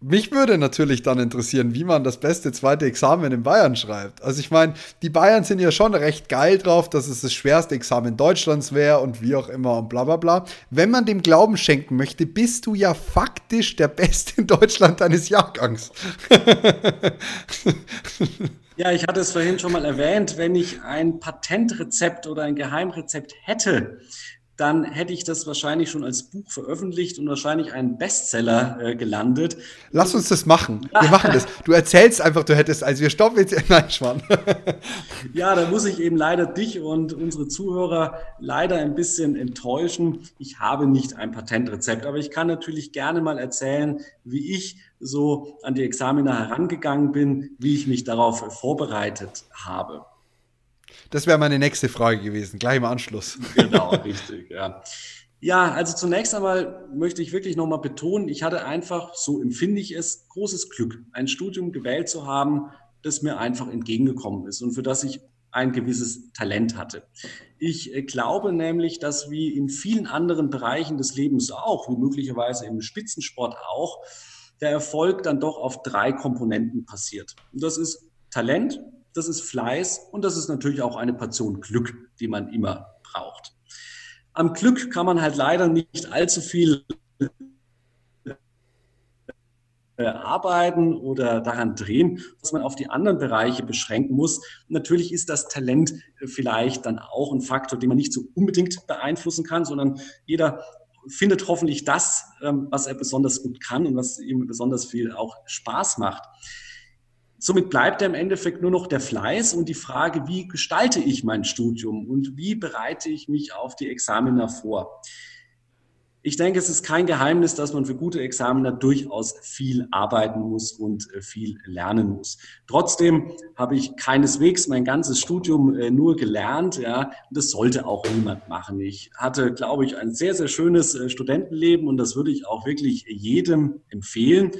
Speaker 1: Mich würde natürlich dann interessieren, wie man das beste zweite Examen in Bayern schreibt. Also ich meine, die Bayern sind ja schon recht geil drauf, dass es das schwerste Examen Deutschlands wäre und wie auch immer und bla bla bla. Wenn man dem Glauben schenken möchte, bist du ja faktisch der Beste in Deutschland deines Jahrgangs.
Speaker 3: Ja, ich hatte es vorhin schon mal erwähnt, wenn ich ein Patentrezept oder ein Geheimrezept hätte, dann hätte ich das wahrscheinlich schon als Buch veröffentlicht und wahrscheinlich einen Bestseller äh, gelandet.
Speaker 1: Lass uns das machen. Wir machen das. Du erzählst einfach, du hättest, also wir stoppen jetzt. Nein, Schwan.
Speaker 3: ja, da muss ich eben leider dich und unsere Zuhörer leider ein bisschen enttäuschen. Ich habe nicht ein Patentrezept, aber ich kann natürlich gerne mal erzählen, wie ich so an die Examiner herangegangen bin, wie ich mich darauf vorbereitet habe.
Speaker 1: Das wäre meine nächste Frage gewesen, gleich im Anschluss.
Speaker 3: Genau, richtig, ja. Ja, also zunächst einmal möchte ich wirklich nochmal betonen, ich hatte einfach, so empfinde ich es, großes Glück, ein Studium gewählt zu haben, das mir einfach entgegengekommen ist und für das ich ein gewisses Talent hatte. Ich äh, glaube nämlich, dass wie in vielen anderen Bereichen des Lebens auch, wie möglicherweise im Spitzensport auch, der Erfolg dann doch auf drei Komponenten passiert. Und das ist Talent, das ist Fleiß und das ist natürlich auch eine Portion Glück, die man immer braucht. Am Glück kann man halt leider nicht allzu viel äh, arbeiten oder daran drehen, was man auf die anderen Bereiche beschränken muss. Natürlich ist das Talent äh, vielleicht dann auch ein Faktor, den man nicht so unbedingt beeinflussen kann, sondern jeder findet hoffentlich das, ähm, was er besonders gut kann und was ihm besonders viel auch Spaß macht. Somit bleibt im Endeffekt nur noch der Fleiß und die Frage, wie gestalte ich mein Studium und wie bereite ich mich auf die Examiner vor. Ich denke, es ist kein Geheimnis, dass man für gute Examiner durchaus viel arbeiten muss und äh, viel lernen muss. Trotzdem habe ich keineswegs mein ganzes Studium äh, nur gelernt, ja, und das sollte auch niemand machen. Ich hatte, glaube ich, ein sehr, sehr schönes äh, Studentenleben und das würde ich auch wirklich jedem empfehlen.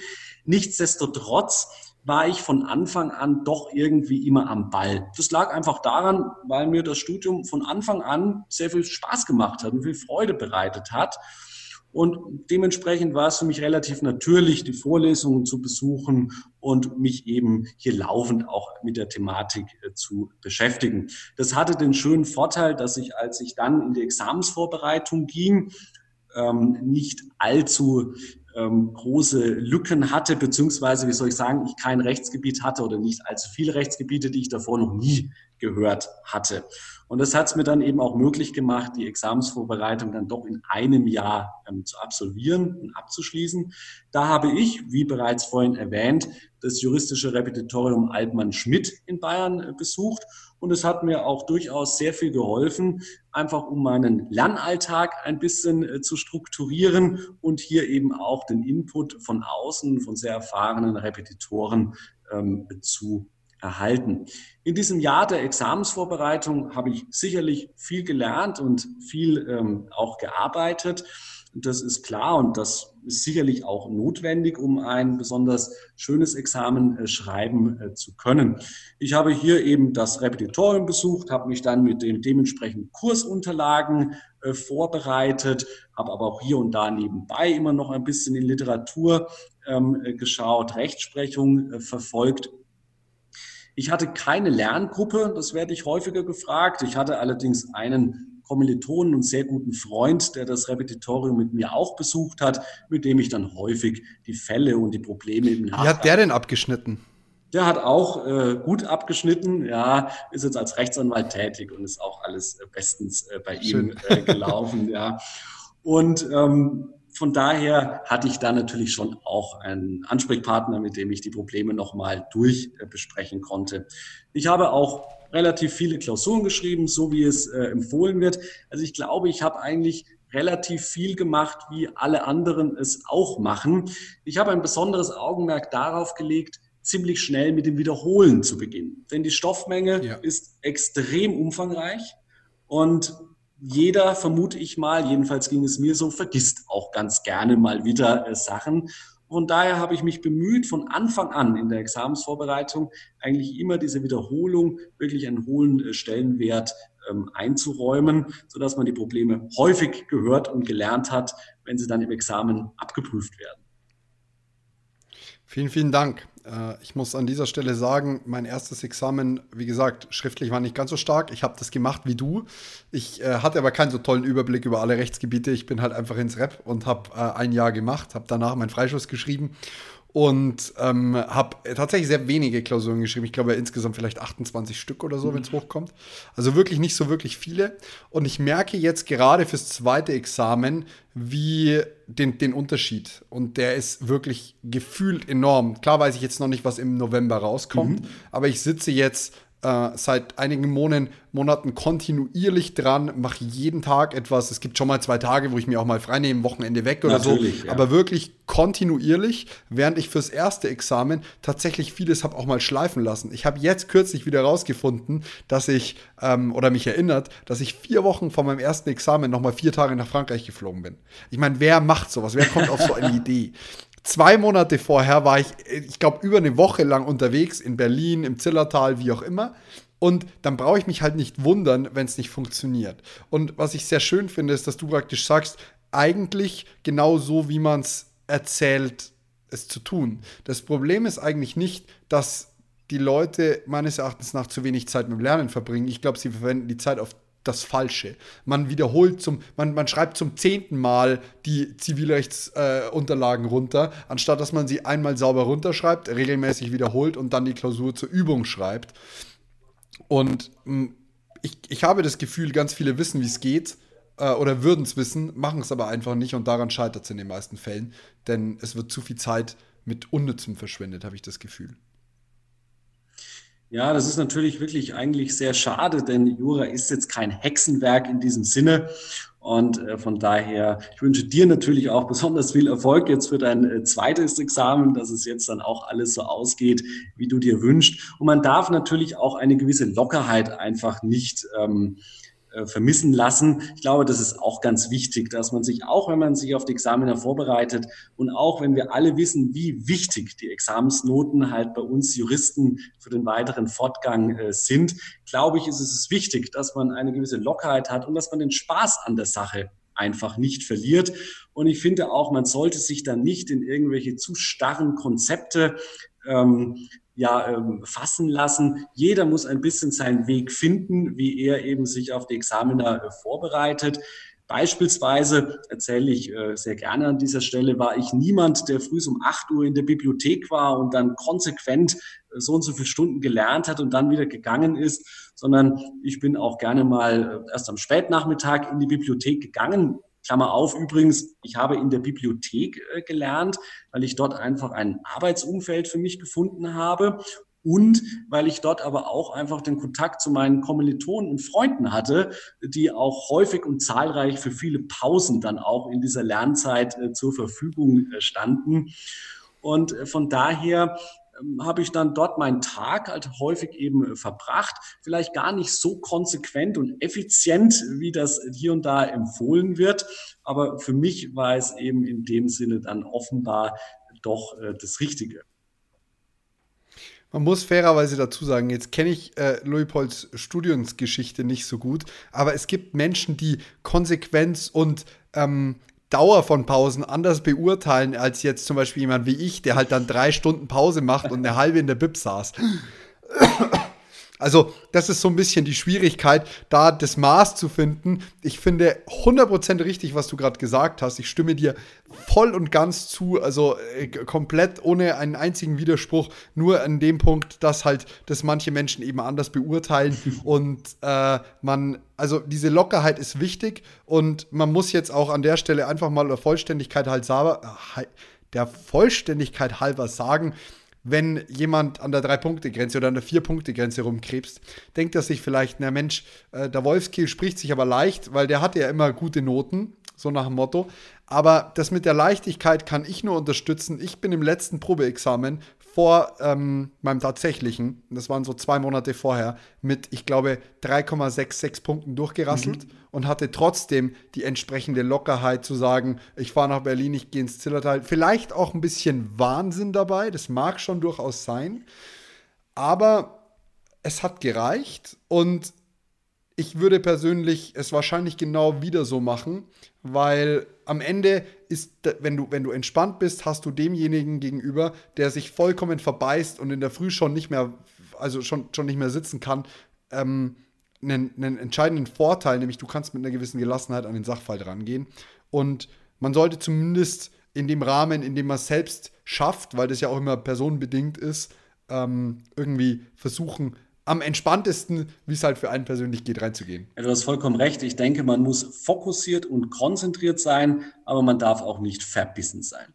Speaker 3: Nichtsdestotrotz war ich von Anfang an doch irgendwie immer am Ball. Das lag einfach daran, weil mir das Studium von Anfang an sehr viel Spaß gemacht hat und viel Freude bereitet hat. Und dementsprechend war es für mich relativ natürlich, die Vorlesungen zu besuchen und mich eben hier laufend auch mit der Thematik äh, zu beschäftigen. Das hatte den schönen Vorteil, dass ich, als ich dann in die Examensvorbereitung ging, ähm, nicht allzu ähm, große Lücken hatte, beziehungsweise, wie soll ich sagen, ich kein Rechtsgebiet hatte oder nicht allzu viele Rechtsgebiete, die ich davor noch nie gehört hatte. Und das hat es mir dann eben auch möglich gemacht, die Examensvorbereitung dann doch in einem Jahr ähm, zu absolvieren und abzuschließen. Da habe ich, wie bereits vorhin erwähnt, das juristische Repetitorium Altmann-Schmidt in Bayern äh, besucht. Und es hat mir auch durchaus sehr viel geholfen, einfach um meinen Lernalltag ein bisschen äh, zu strukturieren und hier eben auch den Input von außen, von sehr erfahrenen Repetitoren ähm, zu erhalten. In diesem Jahr der Examensvorbereitung habe ich sicherlich viel gelernt und viel ähm, auch gearbeitet. Das ist klar und das ist sicherlich auch notwendig, um ein besonders schönes Examen äh, schreiben äh, zu können. Ich habe hier eben das Repetitorium besucht, habe mich dann mit den dementsprechenden Kursunterlagen äh, vorbereitet, habe aber auch hier und da nebenbei immer noch ein bisschen in Literatur ähm, geschaut, Rechtsprechung verfolgt ich hatte keine Lerngruppe, das werde ich häufiger gefragt. Ich hatte allerdings einen Kommilitonen und sehr guten Freund, der das Repetitorium mit mir auch besucht hat, mit dem ich dann häufig die Fälle und die Probleme im
Speaker 1: Nachhinein. Wie hat der denn abgeschnitten?
Speaker 3: Der hat auch äh, gut abgeschnitten, ja, ist jetzt als Rechtsanwalt tätig und ist auch alles äh, bestens äh, bei Schön. ihm äh, gelaufen, ja. Und ähm, von daher hatte ich da natürlich schon auch einen Ansprechpartner, mit dem ich die Probleme nochmal durch äh, besprechen konnte. Ich habe auch relativ viele Klausuren geschrieben, so wie es äh, empfohlen wird. Also ich glaube, ich habe eigentlich relativ viel gemacht, wie alle anderen es auch machen. Ich habe ein besonderes Augenmerk darauf gelegt, ziemlich schnell mit dem Wiederholen zu beginnen. Denn die Stoffmenge ja. ist extrem umfangreich und jeder, vermute ich mal, jedenfalls ging es mir so, vergisst auch ganz gerne mal wieder äh, Sachen. Von daher habe ich mich bemüht, von Anfang an in der Examensvorbereitung eigentlich immer diese Wiederholung wirklich einen hohen äh, Stellenwert ähm, einzuräumen, sodass man die Probleme häufig gehört und gelernt hat, wenn sie dann im Examen abgeprüft werden.
Speaker 1: Vielen, vielen Dank. Äh, ich muss an dieser Stelle sagen, mein erstes Examen, wie gesagt, schriftlich war nicht ganz so stark. Ich habe das gemacht wie du. Ich äh, hatte aber keinen so tollen Überblick über alle Rechtsgebiete. Ich bin halt einfach ins Rep und habe äh, ein Jahr gemacht, habe danach meinen Freischuss geschrieben und ähm, habe tatsächlich sehr wenige Klausuren geschrieben. Ich glaube insgesamt vielleicht 28 Stück oder so, mhm. wenn es hochkommt. Also wirklich nicht so wirklich viele. Und ich merke jetzt gerade fürs zweite Examen, wie den, den Unterschied. Und der ist wirklich gefühlt enorm. Klar weiß ich jetzt noch nicht, was im November rauskommt, mhm. aber ich sitze jetzt äh, seit einigen Monaten, Monaten kontinuierlich dran, mache jeden Tag etwas. Es gibt schon mal zwei Tage, wo ich mir auch mal freinehme, Wochenende weg oder Natürlich, so. Ja. Aber wirklich kontinuierlich, während ich fürs erste Examen tatsächlich vieles habe auch mal schleifen lassen. Ich habe jetzt kürzlich wieder rausgefunden, dass ich, ähm, oder mich erinnert, dass ich vier Wochen vor meinem ersten Examen nochmal vier Tage nach Frankreich geflogen bin. Ich meine, wer macht sowas? Wer kommt auf so eine Idee? Zwei Monate vorher war ich, ich glaube, über eine Woche lang unterwegs in Berlin, im Zillertal, wie auch immer. Und dann brauche ich mich halt nicht wundern, wenn es nicht funktioniert. Und was ich sehr schön finde, ist, dass du praktisch sagst, eigentlich genau so, wie man es erzählt, es zu tun. Das Problem ist eigentlich nicht, dass die Leute meines Erachtens nach zu wenig Zeit mit dem Lernen verbringen. Ich glaube, sie verwenden die Zeit auf das Falsche. Man wiederholt zum, man, man schreibt zum zehnten Mal die Zivilrechtsunterlagen äh, runter, anstatt dass man sie einmal sauber runterschreibt, regelmäßig wiederholt und dann die Klausur zur Übung schreibt. Und mh, hm, ich, ich habe das Gefühl, ganz viele wissen, wie es geht äh, oder würden es wissen, machen es aber einfach nicht und daran scheitert es in den meisten Fällen, denn es wird zu viel Zeit mit Unnützem verschwendet, habe ich das Gefühl.
Speaker 3: Ja, das ist natürlich wirklich eigentlich sehr schade, denn Jura ist jetzt kein Hexenwerk in diesem Sinne. Und äh, von daher, ich wünsche dir natürlich auch besonders viel Erfolg jetzt für dein äh, zweites Examen, dass es jetzt dann auch alles so ausgeht, wie du dir wünschst. Und man darf natürlich auch eine gewisse Lockerheit einfach nicht ähm, äh, vermissen lassen. Ich glaube, das ist auch ganz wichtig, dass man sich auch, wenn man sich auf die Examiner vorbereitet und auch wenn wir alle wissen, wie wichtig die Examensnoten halt bei uns Juristen für den weiteren Fortgang äh, sind, glaube ich, ist es wichtig, dass man eine gewisse Lockerheit hat und dass man den Spaß an der Sache einfach nicht verliert. Und ich finde auch, man sollte sich dann nicht in irgendwelche zu starren Konzepte ähm, ja, ähm, fassen lassen. Jeder muss ein bisschen seinen Weg finden, wie er eben sich auf die Examiner äh, vorbereitet. Beispielsweise erzähle ich äh, sehr gerne an dieser Stelle, war ich niemand, der früh um 8 Uhr in der Bibliothek war und dann konsequent äh, so und so viele Stunden gelernt hat und dann wieder gegangen ist, sondern ich bin auch gerne mal äh, erst am Spätnachmittag in die Bibliothek gegangen, Klammer auf übrigens, ich habe in der Bibliothek äh, gelernt, weil ich dort einfach ein Arbeitsumfeld für mich gefunden habe und weil ich dort aber auch einfach den Kontakt zu meinen Kommilitonen und Freunden hatte, die auch häufig und zahlreich für viele Pausen dann auch in dieser Lernzeit äh, zur Verfügung äh, standen. Und von daher habe ich dann dort meinen Tag halt häufig eben äh, verbracht. Vielleicht gar nicht so konsequent und effizient, wie das hier und da empfohlen wird. Aber für mich war es eben in dem Sinne dann offenbar doch äh, das Richtige.
Speaker 1: Man muss fairerweise dazu sagen, jetzt kenne ich äh, Leopolds Studiumsgeschichte nicht so gut, aber es gibt Menschen, die Konsequenz und ähm, Dauer von Pausen anders beurteilen als jetzt zum Beispiel jemand wie ich, der halt dann drei Stunden Pause macht und eine halbe in der Bib saß. Also, das ist so ein bisschen die Schwierigkeit, da das Maß zu finden. Ich finde 100% richtig, was du gerade gesagt hast. Ich stimme dir voll und ganz zu, also äh, komplett ohne einen einzigen Widerspruch, nur an dem Punkt, dass halt das manche Menschen eben anders beurteilen und äh, man, also diese Lockerheit ist wichtig und man muss jetzt auch an der Stelle einfach mal der Vollständigkeit halt der Vollständigkeit halber sagen, wenn jemand an der Drei-Punkte-Grenze oder an der Vier-Punkte-Grenze rumkrebst, denkt er sich vielleicht, na Mensch, äh, der Wolfskill spricht sich aber leicht, weil der hatte ja immer gute Noten, so nach dem Motto. Aber das mit der Leichtigkeit kann ich nur unterstützen. Ich bin im letzten Probeexamen vor ähm, meinem tatsächlichen, das waren so zwei Monate vorher, mit, ich glaube, 3,66 Punkten durchgerasselt mhm. und hatte trotzdem die entsprechende Lockerheit zu sagen, ich fahre nach Berlin, ich gehe ins Zillertal. Vielleicht auch ein bisschen Wahnsinn dabei, das mag schon durchaus sein, aber es hat gereicht und ich würde persönlich es wahrscheinlich genau wieder so machen, weil am Ende ist, wenn du, wenn du entspannt bist, hast du demjenigen gegenüber, der sich vollkommen verbeißt und in der Früh schon nicht mehr, also schon, schon nicht mehr sitzen kann, ähm, einen, einen entscheidenden Vorteil, nämlich du kannst mit einer gewissen Gelassenheit an den Sachverhalt rangehen. Und man sollte zumindest in dem Rahmen, in dem man es selbst schafft, weil das ja auch immer personenbedingt ist, ähm, irgendwie versuchen, am entspanntesten, wie es halt für einen persönlich geht, reinzugehen.
Speaker 3: Ja, du hast vollkommen recht. Ich denke, man muss fokussiert und konzentriert sein, aber man darf auch nicht verbissen sein.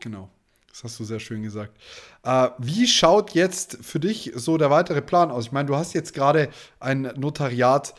Speaker 1: Genau. Das hast du sehr schön gesagt. Äh, wie schaut jetzt für dich so der weitere Plan aus? Ich meine, du hast jetzt gerade ein Notariat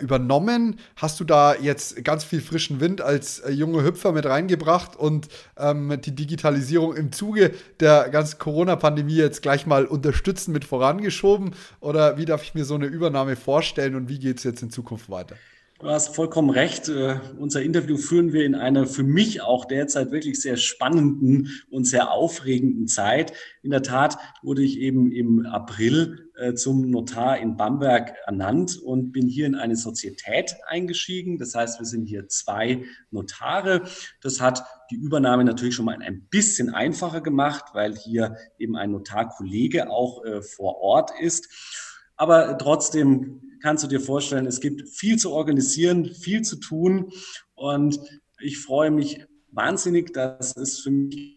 Speaker 1: übernommen. Hast du da jetzt ganz viel frischen Wind als äh, junge Hüpfer mit reingebracht und ähm, die Digitalisierung im Zuge der ganzen Corona-Pandemie jetzt gleich mal unterstützen mit vorangeschoben? Oder wie darf ich mir so eine Übernahme vorstellen und wie geht es jetzt in Zukunft weiter?
Speaker 3: Du hast vollkommen recht. Uh, unser Interview führen wir in einer für mich auch derzeit wirklich sehr spannenden und sehr aufregenden Zeit. In der Tat wurde ich eben im April uh, zum Notar in Bamberg ernannt und bin hier in eine Sozietät eingestiegen. Das heißt, wir sind hier zwei Notare. Das hat die Übernahme natürlich schon mal ein bisschen einfacher gemacht, weil hier eben ein Notarkollege auch uh, vor Ort ist. Aber trotzdem kannst du dir vorstellen, es gibt viel zu organisieren, viel zu tun. Und ich freue mich wahnsinnig, dass es für mich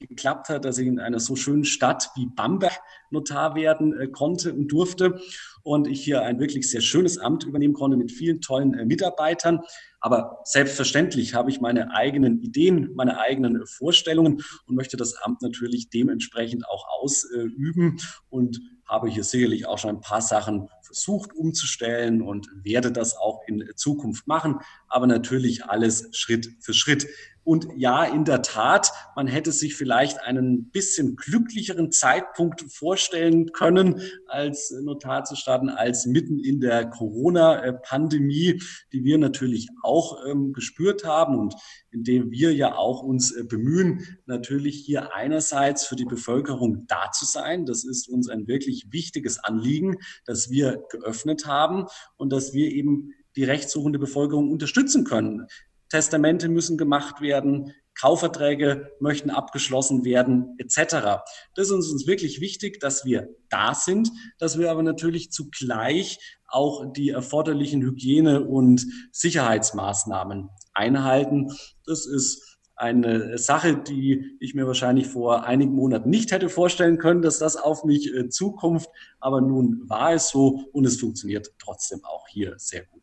Speaker 3: geklappt hat, dass ich in einer so schönen Stadt wie Bamberg Notar werden äh, konnte und durfte und ich hier ein wirklich sehr schönes Amt übernehmen konnte mit vielen tollen äh, Mitarbeitern. Aber selbstverständlich habe ich meine eigenen Ideen, meine eigenen Vorstellungen und möchte das Amt natürlich dementsprechend auch ausüben und habe hier sicherlich auch schon ein paar Sachen versucht umzustellen und werde das auch in Zukunft machen, aber natürlich alles Schritt für Schritt. Und ja, in der Tat, man hätte sich vielleicht einen bisschen glücklicheren Zeitpunkt vorstellen können, als Notar zu starten, als mitten in der Corona-Pandemie, die wir natürlich auch ähm, gespürt haben und indem wir ja auch uns äh, bemühen, natürlich hier einerseits für die Bevölkerung da zu sein. Das ist uns ein wirklich wichtiges Anliegen, dass wir geöffnet haben und dass wir eben die rechtssuchende Bevölkerung unterstützen können. Testamente müssen gemacht werden, Kaufverträge möchten abgeschlossen werden, etc. Das ist uns wirklich wichtig, dass wir da sind, dass wir aber natürlich zugleich auch die erforderlichen Hygiene- und Sicherheitsmaßnahmen einhalten. Das ist eine Sache, die ich mir wahrscheinlich vor einigen Monaten nicht hätte vorstellen können, dass das auf mich äh, zukommt. Aber nun war es so und es funktioniert trotzdem auch hier sehr gut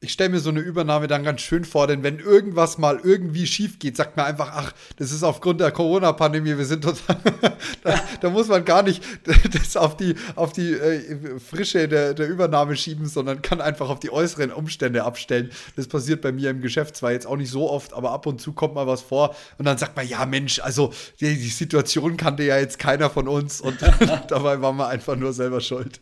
Speaker 1: ich stelle mir so eine Übernahme dann ganz schön vor, denn wenn irgendwas mal irgendwie schief geht, sagt man einfach, ach, das ist aufgrund der Corona-Pandemie, wir sind total, da, da, muss man gar nicht das auf die, auf die äh, Frische der, der Übernahme schieben, sondern kann einfach auf die äußeren Umstände abstellen. Das passiert bei mir im Geschäft zwar jetzt auch nicht so oft, aber ab und zu kommt mal was vor und dann sagt man, ja Mensch, also die, die Situation kannte ja jetzt keiner von uns und dabei waren wir einfach nur selber schuld.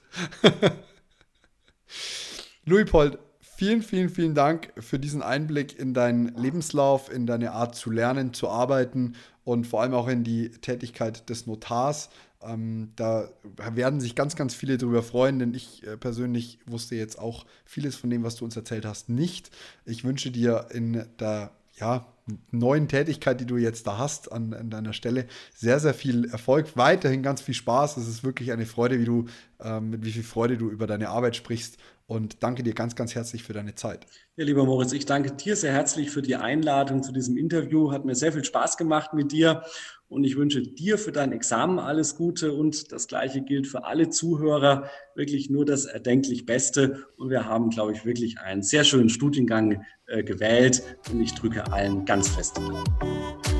Speaker 1: Louis Pold, Vielen, vielen, vielen Dank für diesen Einblick in deinen Lebenslauf, in deine Art zu lernen, zu arbeiten und vor allem auch in die Tätigkeit des Notars. Ähm, da werden sich ganz, ganz viele darüber freuen, denn ich äh, persönlich wusste jetzt auch vieles von dem, was du uns erzählt hast, nicht. Ich wünsche dir in der ja, neuen Tätigkeit, die du jetzt da hast an, an, deiner Stelle, sehr, sehr viel Erfolg. Weiterhin ganz viel Spaß. Es ist wirklich eine Freude, wie du, ähm, mit wie viel Freude du über deine Arbeit sprichst und danke dir ganz, ganz herzlich für deine Zeit.
Speaker 3: Ja, lieber Moritz, ich danke dir sehr herzlich für die Einladung zu diesem Interview. Hat mir sehr viel Spaß gemacht mit dir und ich wünsche dir für dein Examen alles Gute und das Gleiche gilt für alle Zuhörer. Wirklich nur das erdenklich Beste und wir haben, glaube ich, wirklich einen sehr schönen Studiengang äh, gewählt und ich drücke allen ganz fest die Daumen.